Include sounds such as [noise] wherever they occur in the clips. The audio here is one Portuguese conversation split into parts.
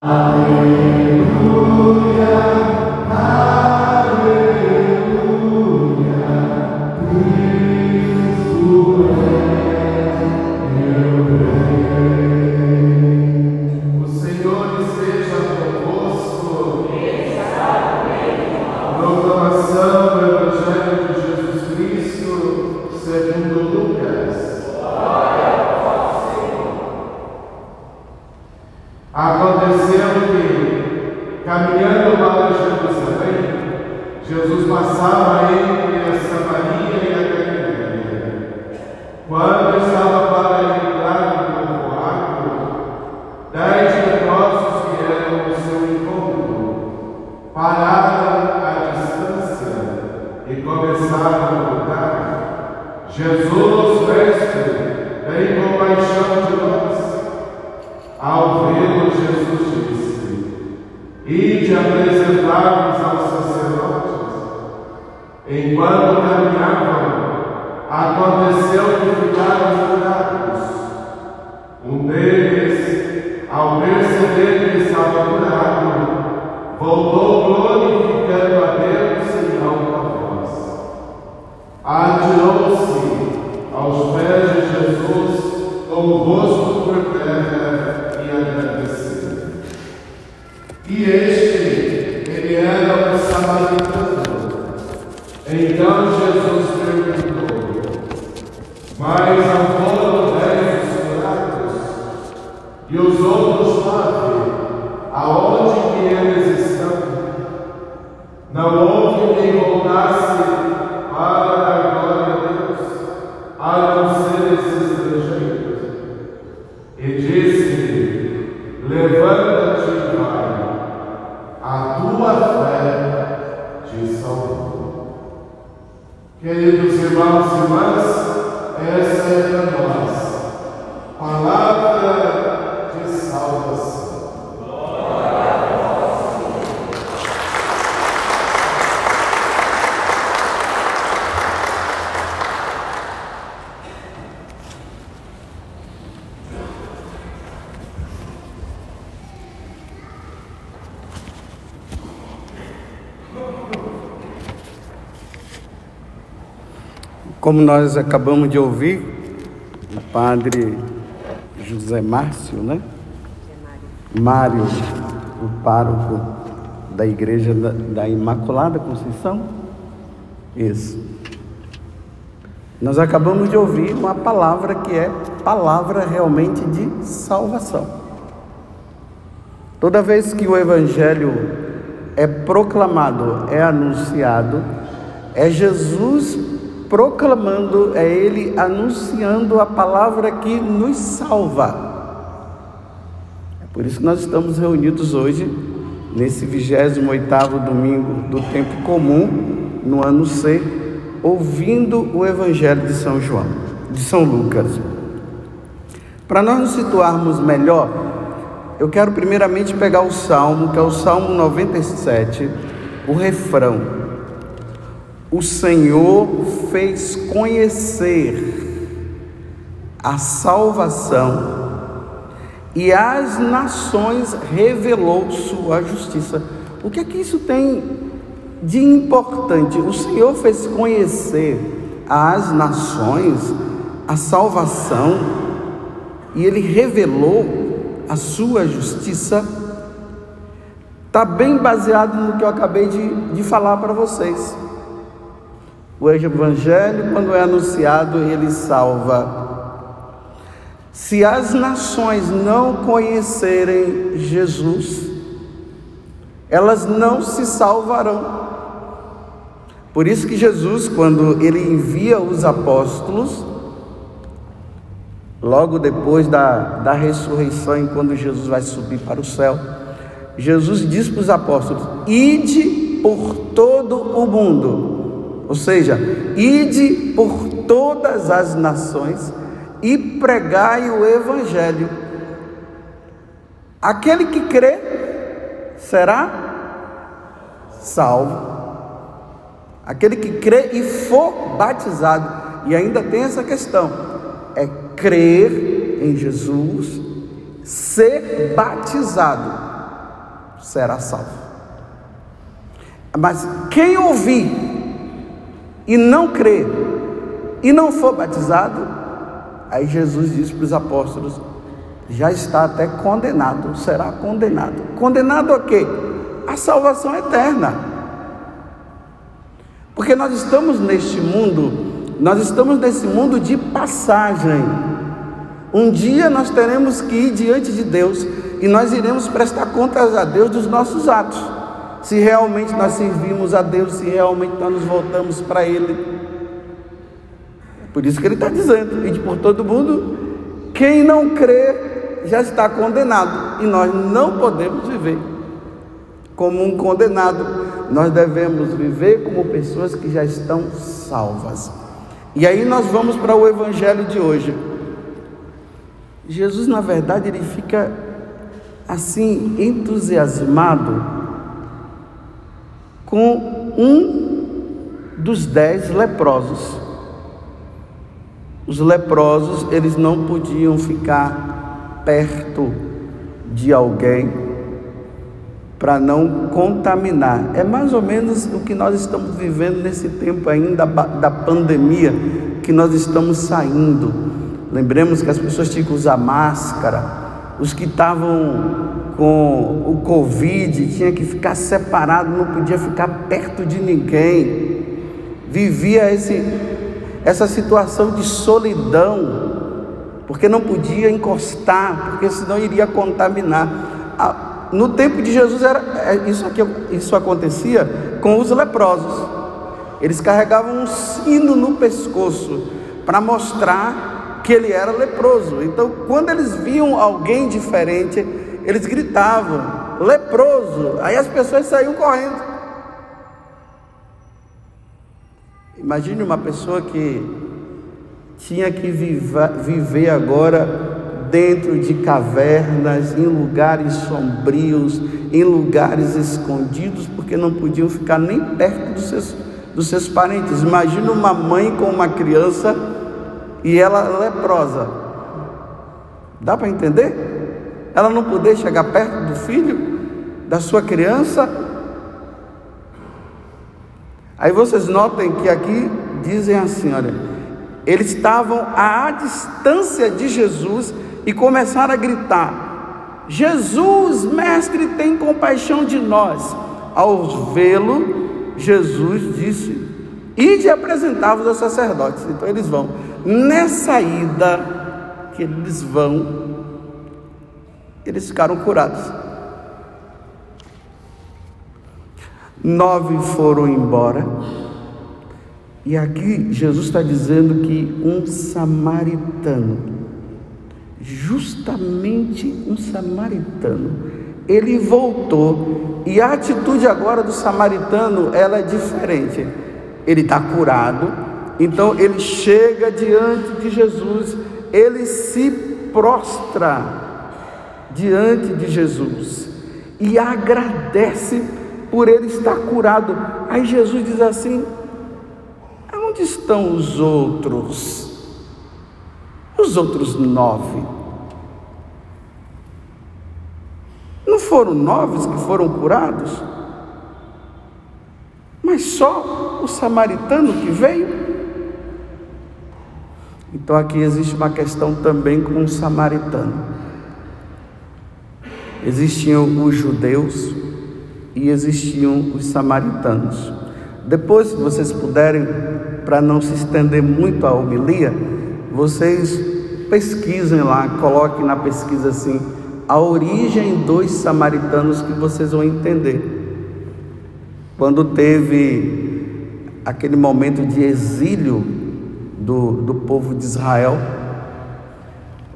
O Jesus, quem voltasse Como nós acabamos de ouvir, o padre José Márcio, né? Mário, o pároco da Igreja da, da Imaculada Conceição. Isso. Nós acabamos de ouvir uma palavra que é palavra realmente de salvação. Toda vez que o Evangelho é proclamado, é anunciado, é Jesus proclamando, é Ele anunciando a palavra que nos salva. É por isso que nós estamos reunidos hoje, nesse 28º domingo do tempo comum, no ano C, ouvindo o Evangelho de São João, de São Lucas. Para nós nos situarmos melhor, eu quero primeiramente pegar o Salmo, que é o Salmo 97, o refrão. O Senhor fez conhecer a salvação e às nações revelou sua justiça. O que é que isso tem de importante? O Senhor fez conhecer às nações a salvação e ele revelou a sua justiça. Está bem baseado no que eu acabei de, de falar para vocês. O Evangelho, quando é anunciado, ele salva. Se as nações não conhecerem Jesus, elas não se salvarão. Por isso que Jesus, quando ele envia os apóstolos, logo depois da, da ressurreição, quando Jesus vai subir para o céu, Jesus diz para os apóstolos: Ide por todo o mundo, ou seja, ide por todas as nações e pregai o Evangelho. Aquele que crê será salvo. Aquele que crê e for batizado, e ainda tem essa questão, é crer em Jesus, ser batizado. será salvo. Mas quem ouvir e não crer e não for batizado, aí Jesus diz para os apóstolos: já está até condenado, será condenado. Condenado a quê? A salvação eterna. Porque nós estamos neste mundo, nós estamos nesse mundo de passagem. Um dia nós teremos que ir diante de Deus e nós iremos prestar contas a Deus dos nossos atos se realmente nós servimos a Deus, se realmente nós nos voltamos para Ele. É por isso que Ele está dizendo, e por todo mundo, quem não crê já está condenado, e nós não podemos viver como um condenado, nós devemos viver como pessoas que já estão salvas. E aí nós vamos para o Evangelho de hoje. Jesus, na verdade, ele fica assim entusiasmado com um dos dez leprosos. Os leprosos, eles não podiam ficar perto de alguém para não contaminar. É mais ou menos o que nós estamos vivendo nesse tempo ainda da pandemia que nós estamos saindo. Lembremos que as pessoas tinham que usar máscara, os que estavam com o Covid tinha que ficar separado, não podia ficar perto de ninguém, vivia esse, essa situação de solidão, porque não podia encostar, porque senão iria contaminar. No tempo de Jesus era é, isso, aqui, isso acontecia com os leprosos. Eles carregavam um sino no pescoço para mostrar que ele era leproso. Então, quando eles viam alguém diferente, eles gritavam: leproso. Aí as pessoas saíam correndo. Imagine uma pessoa que tinha que viva, viver agora dentro de cavernas, em lugares sombrios, em lugares escondidos, porque não podiam ficar nem perto dos seus, dos seus parentes. Imagina uma mãe com uma criança e ela leprosa. Dá para entender? Ela não poder chegar perto do filho, da sua criança. Aí vocês notem que aqui dizem assim: olha, eles estavam à distância de Jesus e começaram a gritar: Jesus, mestre, tem compaixão de nós. Ao vê-lo, Jesus disse: Ide apresentá-vos aos sacerdotes. Então eles vão. Nessa ida que eles vão, eles ficaram curados. Nove foram embora. E aqui Jesus está dizendo que um samaritano, justamente um samaritano, ele voltou. E a atitude agora do samaritano, ela é diferente. Ele está curado, então ele chega diante de Jesus, ele se prostra diante de Jesus e agradece por ele estar curado. Aí Jesus diz assim: Onde estão os outros? Os outros nove. Não foram nove que foram curados? Mas só o samaritano que veio? Então aqui existe uma questão também com o samaritano. Existiam os judeus e existiam os samaritanos. Depois, se vocês puderem, para não se estender muito a homilia, vocês pesquisem lá, coloquem na pesquisa assim, a origem dos samaritanos que vocês vão entender. Quando teve aquele momento de exílio do, do povo de Israel,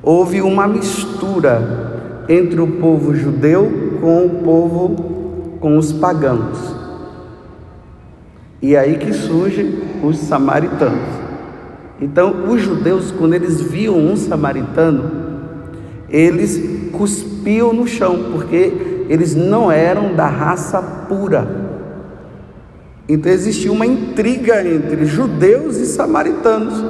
houve uma mistura entre o povo judeu com o povo, com os pagãos. E é aí que surgem os samaritanos. Então, os judeus, quando eles viam um samaritano, eles cuspiam no chão, porque eles não eram da raça pura. Então existia uma intriga entre judeus e samaritanos.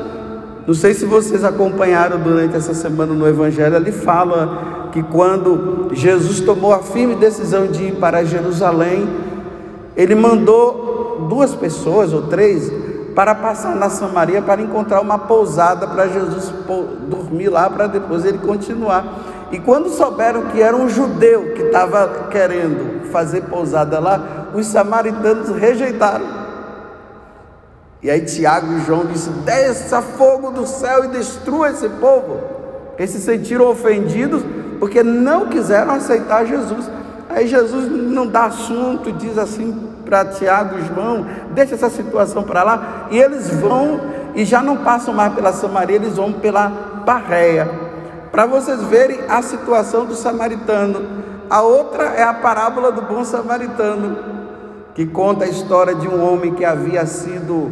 Não sei se vocês acompanharam durante essa semana no Evangelho, ele fala que quando Jesus tomou a firme decisão de ir para Jerusalém, ele mandou duas pessoas ou três para passar na Samaria para encontrar uma pousada para Jesus dormir lá para depois ele continuar. E quando souberam que era um judeu que estava querendo fazer pousada lá, os samaritanos rejeitaram. E aí Tiago e João disse: Desça fogo do céu e destrua esse povo. Eles se sentiram ofendidos porque não quiseram aceitar Jesus. Aí Jesus não dá assunto, diz assim para Tiago e João: deixa essa situação para lá. E eles vão e já não passam mais pela Samaria, eles vão pela Barreia. Para vocês verem a situação do samaritano. A outra é a parábola do bom samaritano, que conta a história de um homem que havia sido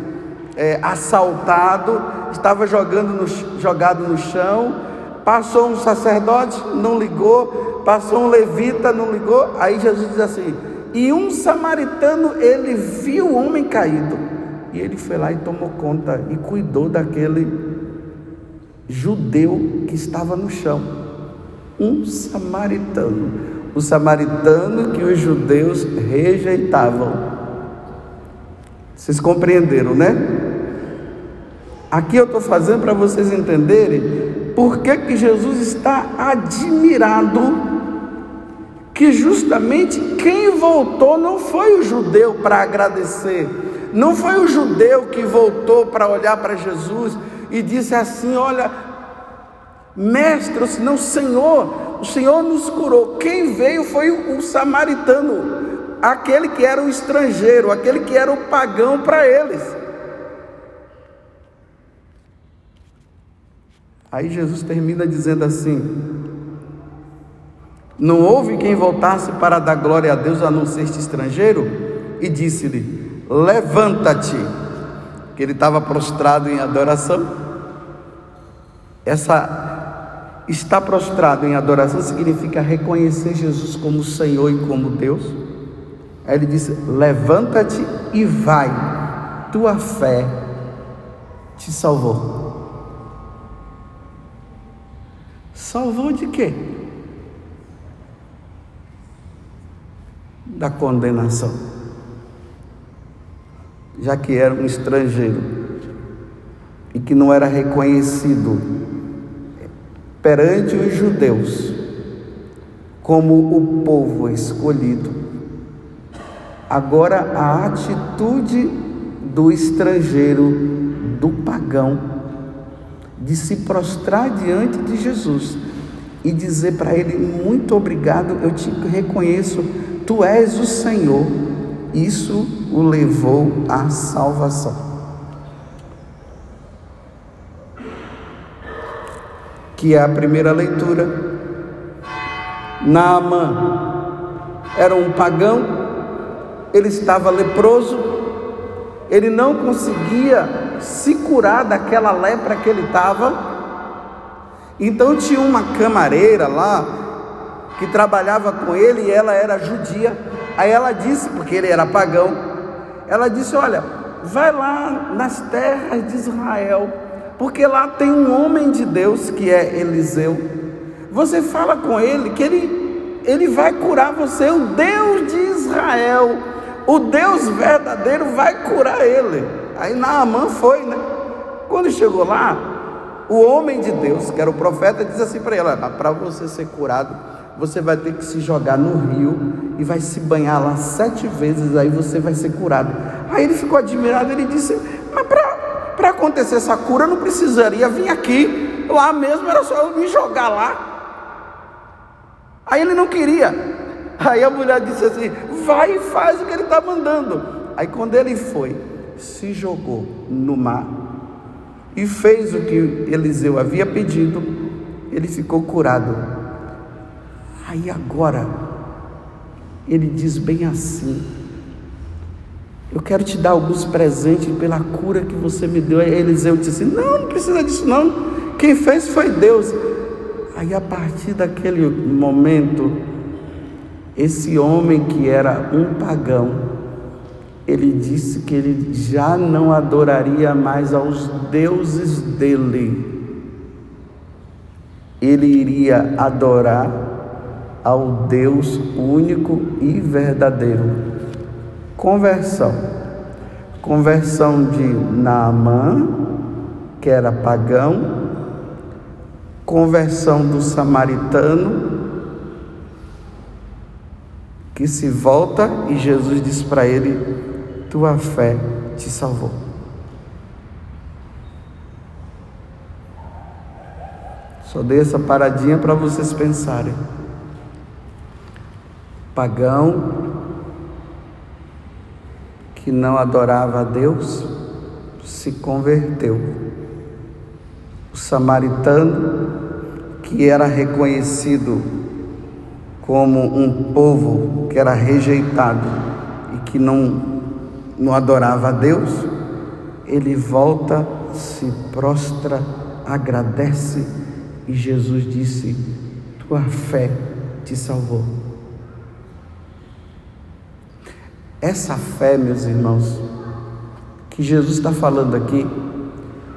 é, assaltado, estava jogando no, jogado no chão, passou um sacerdote, não ligou, passou um levita, não ligou, aí Jesus diz assim, e um samaritano, ele viu o homem caído, e ele foi lá e tomou conta, e cuidou daquele judeu que estava no chão, um samaritano, o samaritano que os judeus rejeitavam. Vocês compreenderam, né? Aqui eu estou fazendo para vocês entenderem por que, que Jesus está admirado que justamente quem voltou não foi o judeu para agradecer, não foi o judeu que voltou para olhar para Jesus e disse assim: Olha, mestre, senão Senhor, o Senhor nos curou. Quem veio foi o samaritano, aquele que era o estrangeiro, aquele que era o pagão para eles. Aí Jesus termina dizendo assim: Não houve quem voltasse para dar glória a Deus a não ser este estrangeiro? E disse-lhe: Levanta-te, que ele estava prostrado em adoração. Essa estar prostrado em adoração significa reconhecer Jesus como Senhor e como Deus. Aí ele disse: Levanta-te e vai, tua fé te salvou. Salvou de quê? Da condenação. Já que era um estrangeiro e que não era reconhecido perante os judeus como o povo escolhido, agora a atitude do estrangeiro, do pagão, de se prostrar diante de Jesus e dizer para ele: Muito obrigado, eu te reconheço, tu és o Senhor. Isso o levou à salvação. Que é a primeira leitura. Naamã era um pagão, ele estava leproso, ele não conseguia se curar daquela lepra que ele estava. Então tinha uma camareira lá que trabalhava com ele e ela era judia. Aí ela disse, porque ele era pagão, ela disse: Olha, vai lá nas terras de Israel, porque lá tem um homem de Deus que é Eliseu. Você fala com ele que ele, ele vai curar você, o Deus de Israel, o Deus verdadeiro vai curar ele. Aí Naamã foi, né? Quando chegou lá, o homem de Deus, que era o profeta, diz assim para ela: para você ser curado, você vai ter que se jogar no rio e vai se banhar lá sete vezes, aí você vai ser curado. Aí ele ficou admirado, ele disse: Mas para acontecer essa cura, eu não precisaria vir aqui, lá mesmo era só eu me jogar lá. Aí ele não queria. Aí a mulher disse assim: Vai e faz o que ele está mandando. Aí quando ele foi, se jogou no mar e fez o que Eliseu havia pedido, ele ficou curado. Aí agora, ele diz bem assim: Eu quero te dar alguns presentes pela cura que você me deu. Aí Eliseu disse assim: Não, não precisa disso, não. Quem fez foi Deus. Aí a partir daquele momento, esse homem que era um pagão, ele disse que ele já não adoraria mais aos deuses dele, ele iria adorar ao Deus único e verdadeiro. Conversão. Conversão de Naamã, que era pagão, conversão do samaritano, que se volta e Jesus diz para ele: Tua fé te salvou. Só dei essa paradinha para vocês pensarem. Pagão que não adorava a Deus se converteu. O samaritano que era reconhecido como um povo que era rejeitado e que não, não adorava a Deus, ele volta, se prostra, agradece e Jesus disse: Tua fé te salvou. Essa fé, meus irmãos, que Jesus está falando aqui,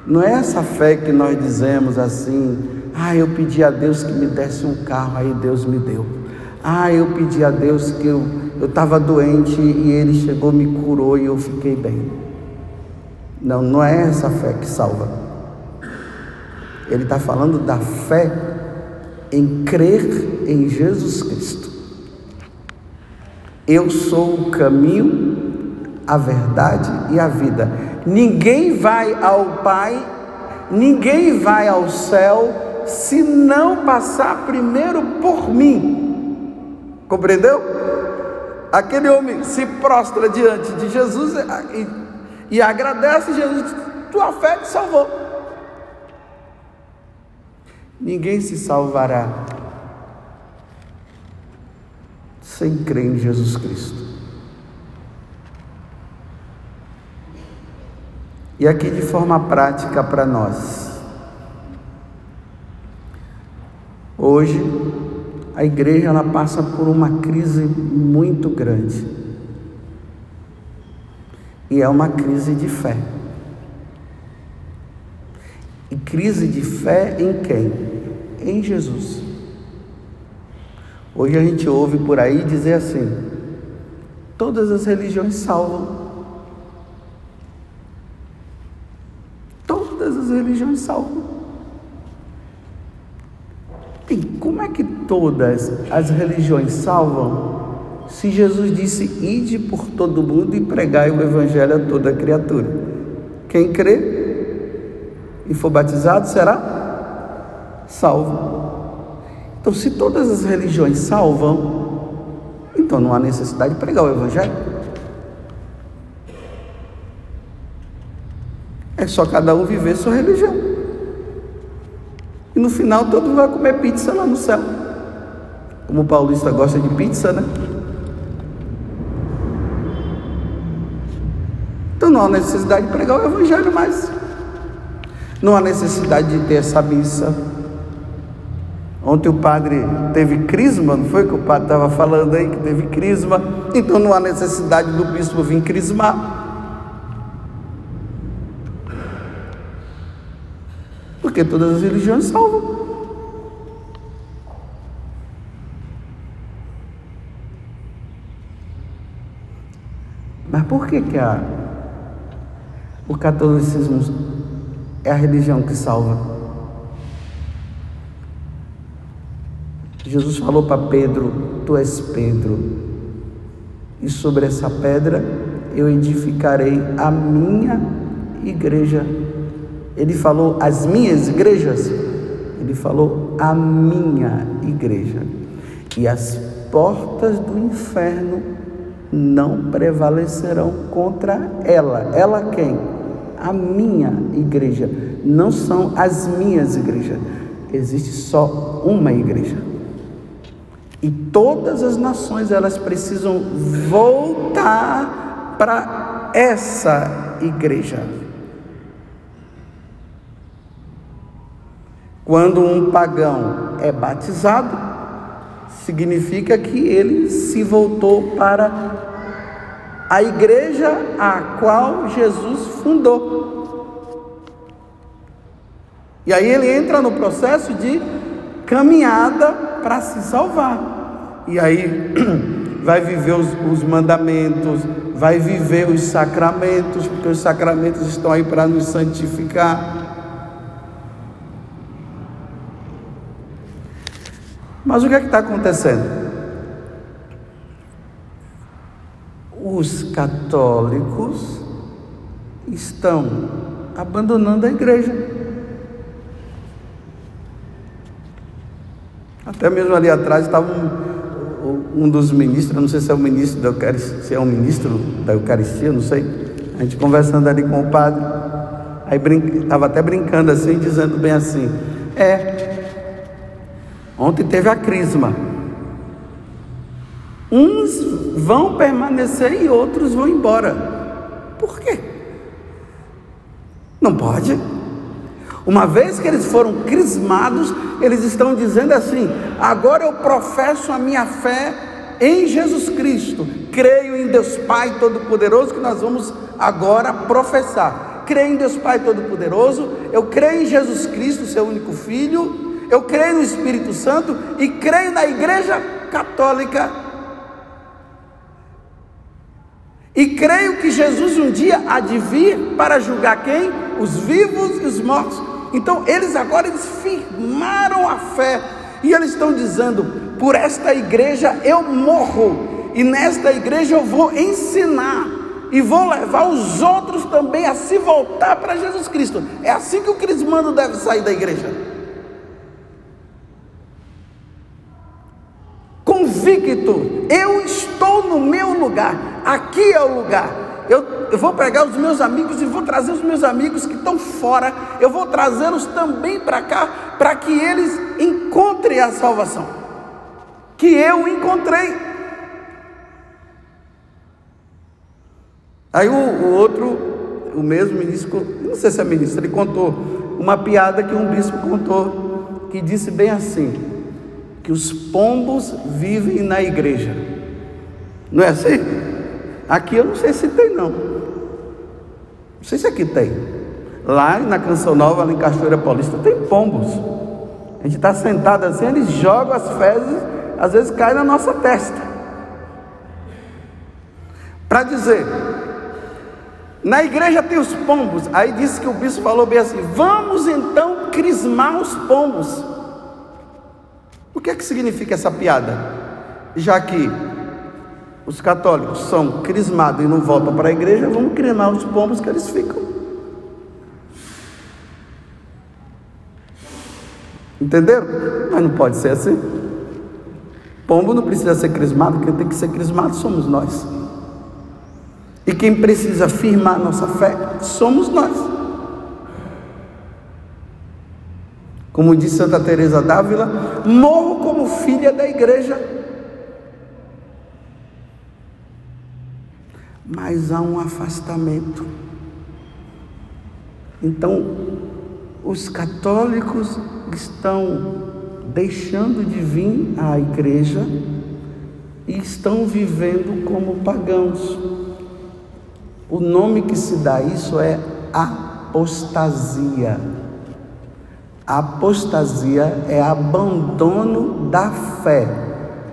não é essa fé que nós dizemos assim, ah, eu pedi a Deus que me desse um carro, aí Deus me deu. Ah, eu pedi a Deus que eu estava doente e Ele chegou, me curou e eu fiquei bem. Não, não é essa fé que salva. Ele está falando da fé em crer em Jesus Cristo. Eu sou o caminho, a verdade e a vida. Ninguém vai ao Pai, ninguém vai ao céu se não passar primeiro por mim. Compreendeu? Aquele homem se prostra diante de Jesus e, e agradece Jesus, tua fé te salvou. Ninguém se salvará sem crer em Jesus Cristo. E aqui de forma prática para nós. Hoje a igreja ela passa por uma crise muito grande. E é uma crise de fé. E crise de fé em quem? em Jesus. Hoje a gente ouve por aí dizer assim: todas as religiões salvam. Todas as religiões salvam. E como é que todas as religiões salvam? Se Jesus disse: Ide por todo mundo e pregai o Evangelho a toda criatura. Quem crê e for batizado será salvo. Então, se todas as religiões salvam, então não há necessidade de pregar o Evangelho. É só cada um viver sua religião. E no final todo vai comer pizza lá no céu. Como o paulista gosta de pizza, né? Então não há necessidade de pregar o Evangelho mais. Não há necessidade de ter essa missa Ontem o padre teve crisma, não foi que o padre estava falando aí que teve crisma? Então não há necessidade do bispo vir crismar. Porque todas as religiões salvam. Mas por que, que a, o catolicismo é a religião que salva? Jesus falou para Pedro: Tu és Pedro, e sobre essa pedra eu edificarei a minha igreja. Ele falou as minhas igrejas, ele falou a minha igreja. E as portas do inferno não prevalecerão contra ela. Ela quem? A minha igreja. Não são as minhas igrejas. Existe só uma igreja. E todas as nações elas precisam voltar para essa igreja. Quando um pagão é batizado, significa que ele se voltou para a igreja a qual Jesus fundou. E aí ele entra no processo de caminhada para se salvar. e aí [clears throat] vai viver os, os mandamentos, vai viver os sacramentos, porque os sacramentos estão aí para nos santificar. Mas o que é que está acontecendo? Os católicos estão abandonando a igreja. Até mesmo ali atrás estava um, um dos ministros, não sei se é o ministro da Eucaristia, se é um ministro da Eucaristia, não sei. A gente conversando ali com o padre, aí estava até brincando assim, dizendo bem assim: É, ontem teve a crisma. Uns vão permanecer e outros vão embora. Por quê? Não pode. Uma vez que eles foram crismados, eles estão dizendo assim: agora eu professo a minha fé em Jesus Cristo, creio em Deus Pai Todo-Poderoso, que nós vamos agora professar. Creio em Deus Pai Todo-Poderoso, eu creio em Jesus Cristo, seu único Filho, eu creio no Espírito Santo e creio na Igreja Católica. E creio que Jesus um dia há de vir para julgar quem? Os vivos e os mortos. Então eles agora eles firmaram a fé e eles estão dizendo: por esta igreja eu morro e nesta igreja eu vou ensinar e vou levar os outros também a se voltar para Jesus Cristo. É assim que o crismando deve sair da igreja. Convicto, eu estou no meu lugar, aqui é o lugar. Eu, eu vou pegar os meus amigos e vou trazer os meus amigos que estão fora, eu vou trazê-los também para cá, para que eles encontrem a salvação, que eu encontrei. Aí o, o outro, o mesmo ministro, não sei se é ministro, ele contou uma piada que um bispo contou, que disse bem assim: que os pombos vivem na igreja. Não é assim? Aqui eu não sei se tem, não. Não sei se aqui tem. Lá na Canção Nova, lá em Cachoeira Paulista, tem pombos. A gente está sentado assim, eles jogam as fezes, às vezes cai na nossa testa. Para dizer, na igreja tem os pombos. Aí disse que o bispo falou bem assim: vamos então crismar os pombos. Que é que significa essa piada? Já que os católicos são crismados e não voltam para a igreja, vamos crimar os pombos que eles ficam. Entenderam? Mas não pode ser assim. Pombo não precisa ser crismado, quem tem que ser crismado somos nós. E quem precisa firmar nossa fé somos nós. Como disse Santa Teresa d'Ávila, morro como filha da igreja. mas há um afastamento. Então, os católicos estão deixando de vir à igreja e estão vivendo como pagãos. O nome que se dá a isso é apostasia. Apostasia é abandono da fé,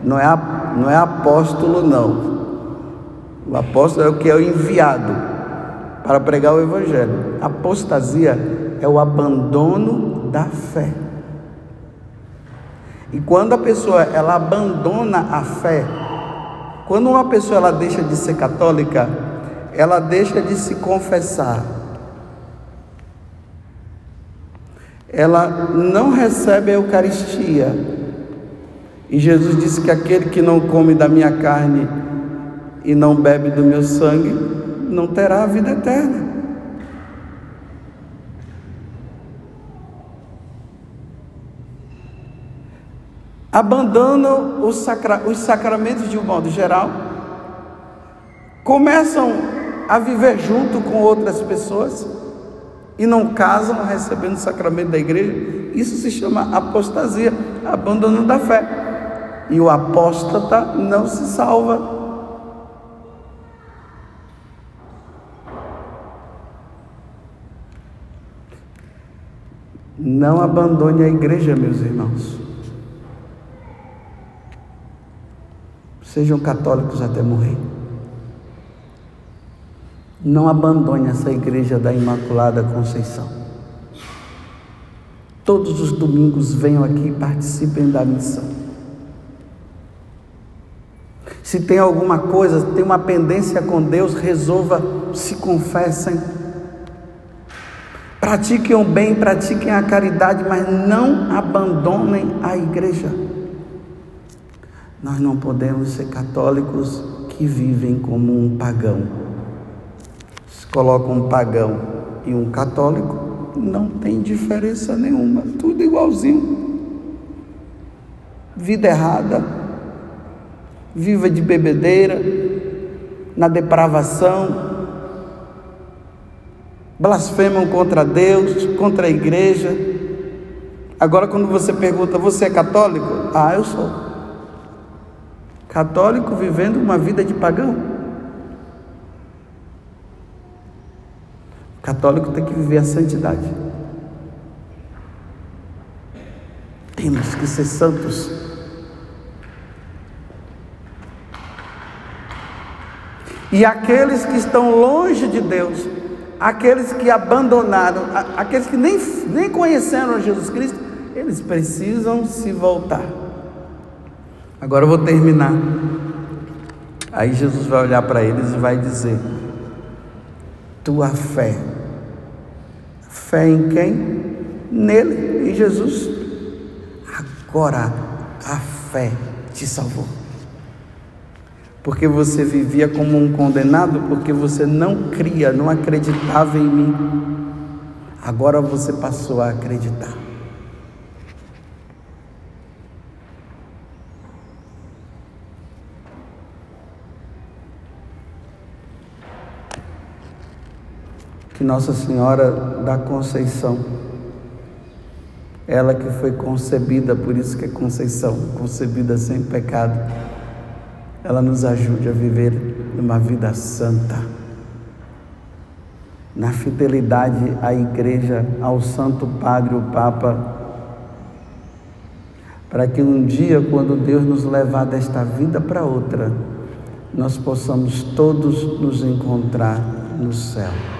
não é, não é apóstolo, não. O apóstolo é o que é o enviado para pregar o evangelho. Apostasia é o abandono da fé. E quando a pessoa ela abandona a fé, quando uma pessoa ela deixa de ser católica, ela deixa de se confessar. Ela não recebe a Eucaristia. E Jesus disse que aquele que não come da minha carne e não bebe do meu sangue, não terá a vida eterna. Abandonam os, sacra os sacramentos de um modo geral, começam a viver junto com outras pessoas e não casam recebendo o sacramento da igreja. Isso se chama apostasia, abandono da fé. E o apóstata não se salva. Não abandone a igreja, meus irmãos. Sejam católicos até morrer. Não abandone essa igreja da Imaculada Conceição. Todos os domingos venham aqui e participem da missão. Se tem alguma coisa, tem uma pendência com Deus, resolva, se confessem. Pratiquem o bem, pratiquem a caridade, mas não abandonem a igreja. Nós não podemos ser católicos que vivem como um pagão. Coloca um pagão e um católico, não tem diferença nenhuma, tudo igualzinho. Vida errada, viva de bebedeira, na depravação, blasfemam contra Deus, contra a igreja. Agora, quando você pergunta, você é católico? Ah, eu sou. Católico vivendo uma vida de pagão. Católico tem que viver a santidade. Temos que ser santos. E aqueles que estão longe de Deus, aqueles que abandonaram, aqueles que nem, nem conheceram Jesus Cristo, eles precisam se voltar. Agora eu vou terminar. Aí Jesus vai olhar para eles e vai dizer: Tua fé. Fé em quem? Nele, em Jesus. Agora a fé te salvou. Porque você vivia como um condenado, porque você não cria, não acreditava em mim. Agora você passou a acreditar. Que Nossa Senhora da Conceição, ela que foi concebida, por isso que é Conceição, concebida sem pecado, ela nos ajude a viver uma vida santa, na fidelidade à Igreja, ao Santo Padre, o Papa, para que um dia, quando Deus nos levar desta vida para outra, nós possamos todos nos encontrar no céu.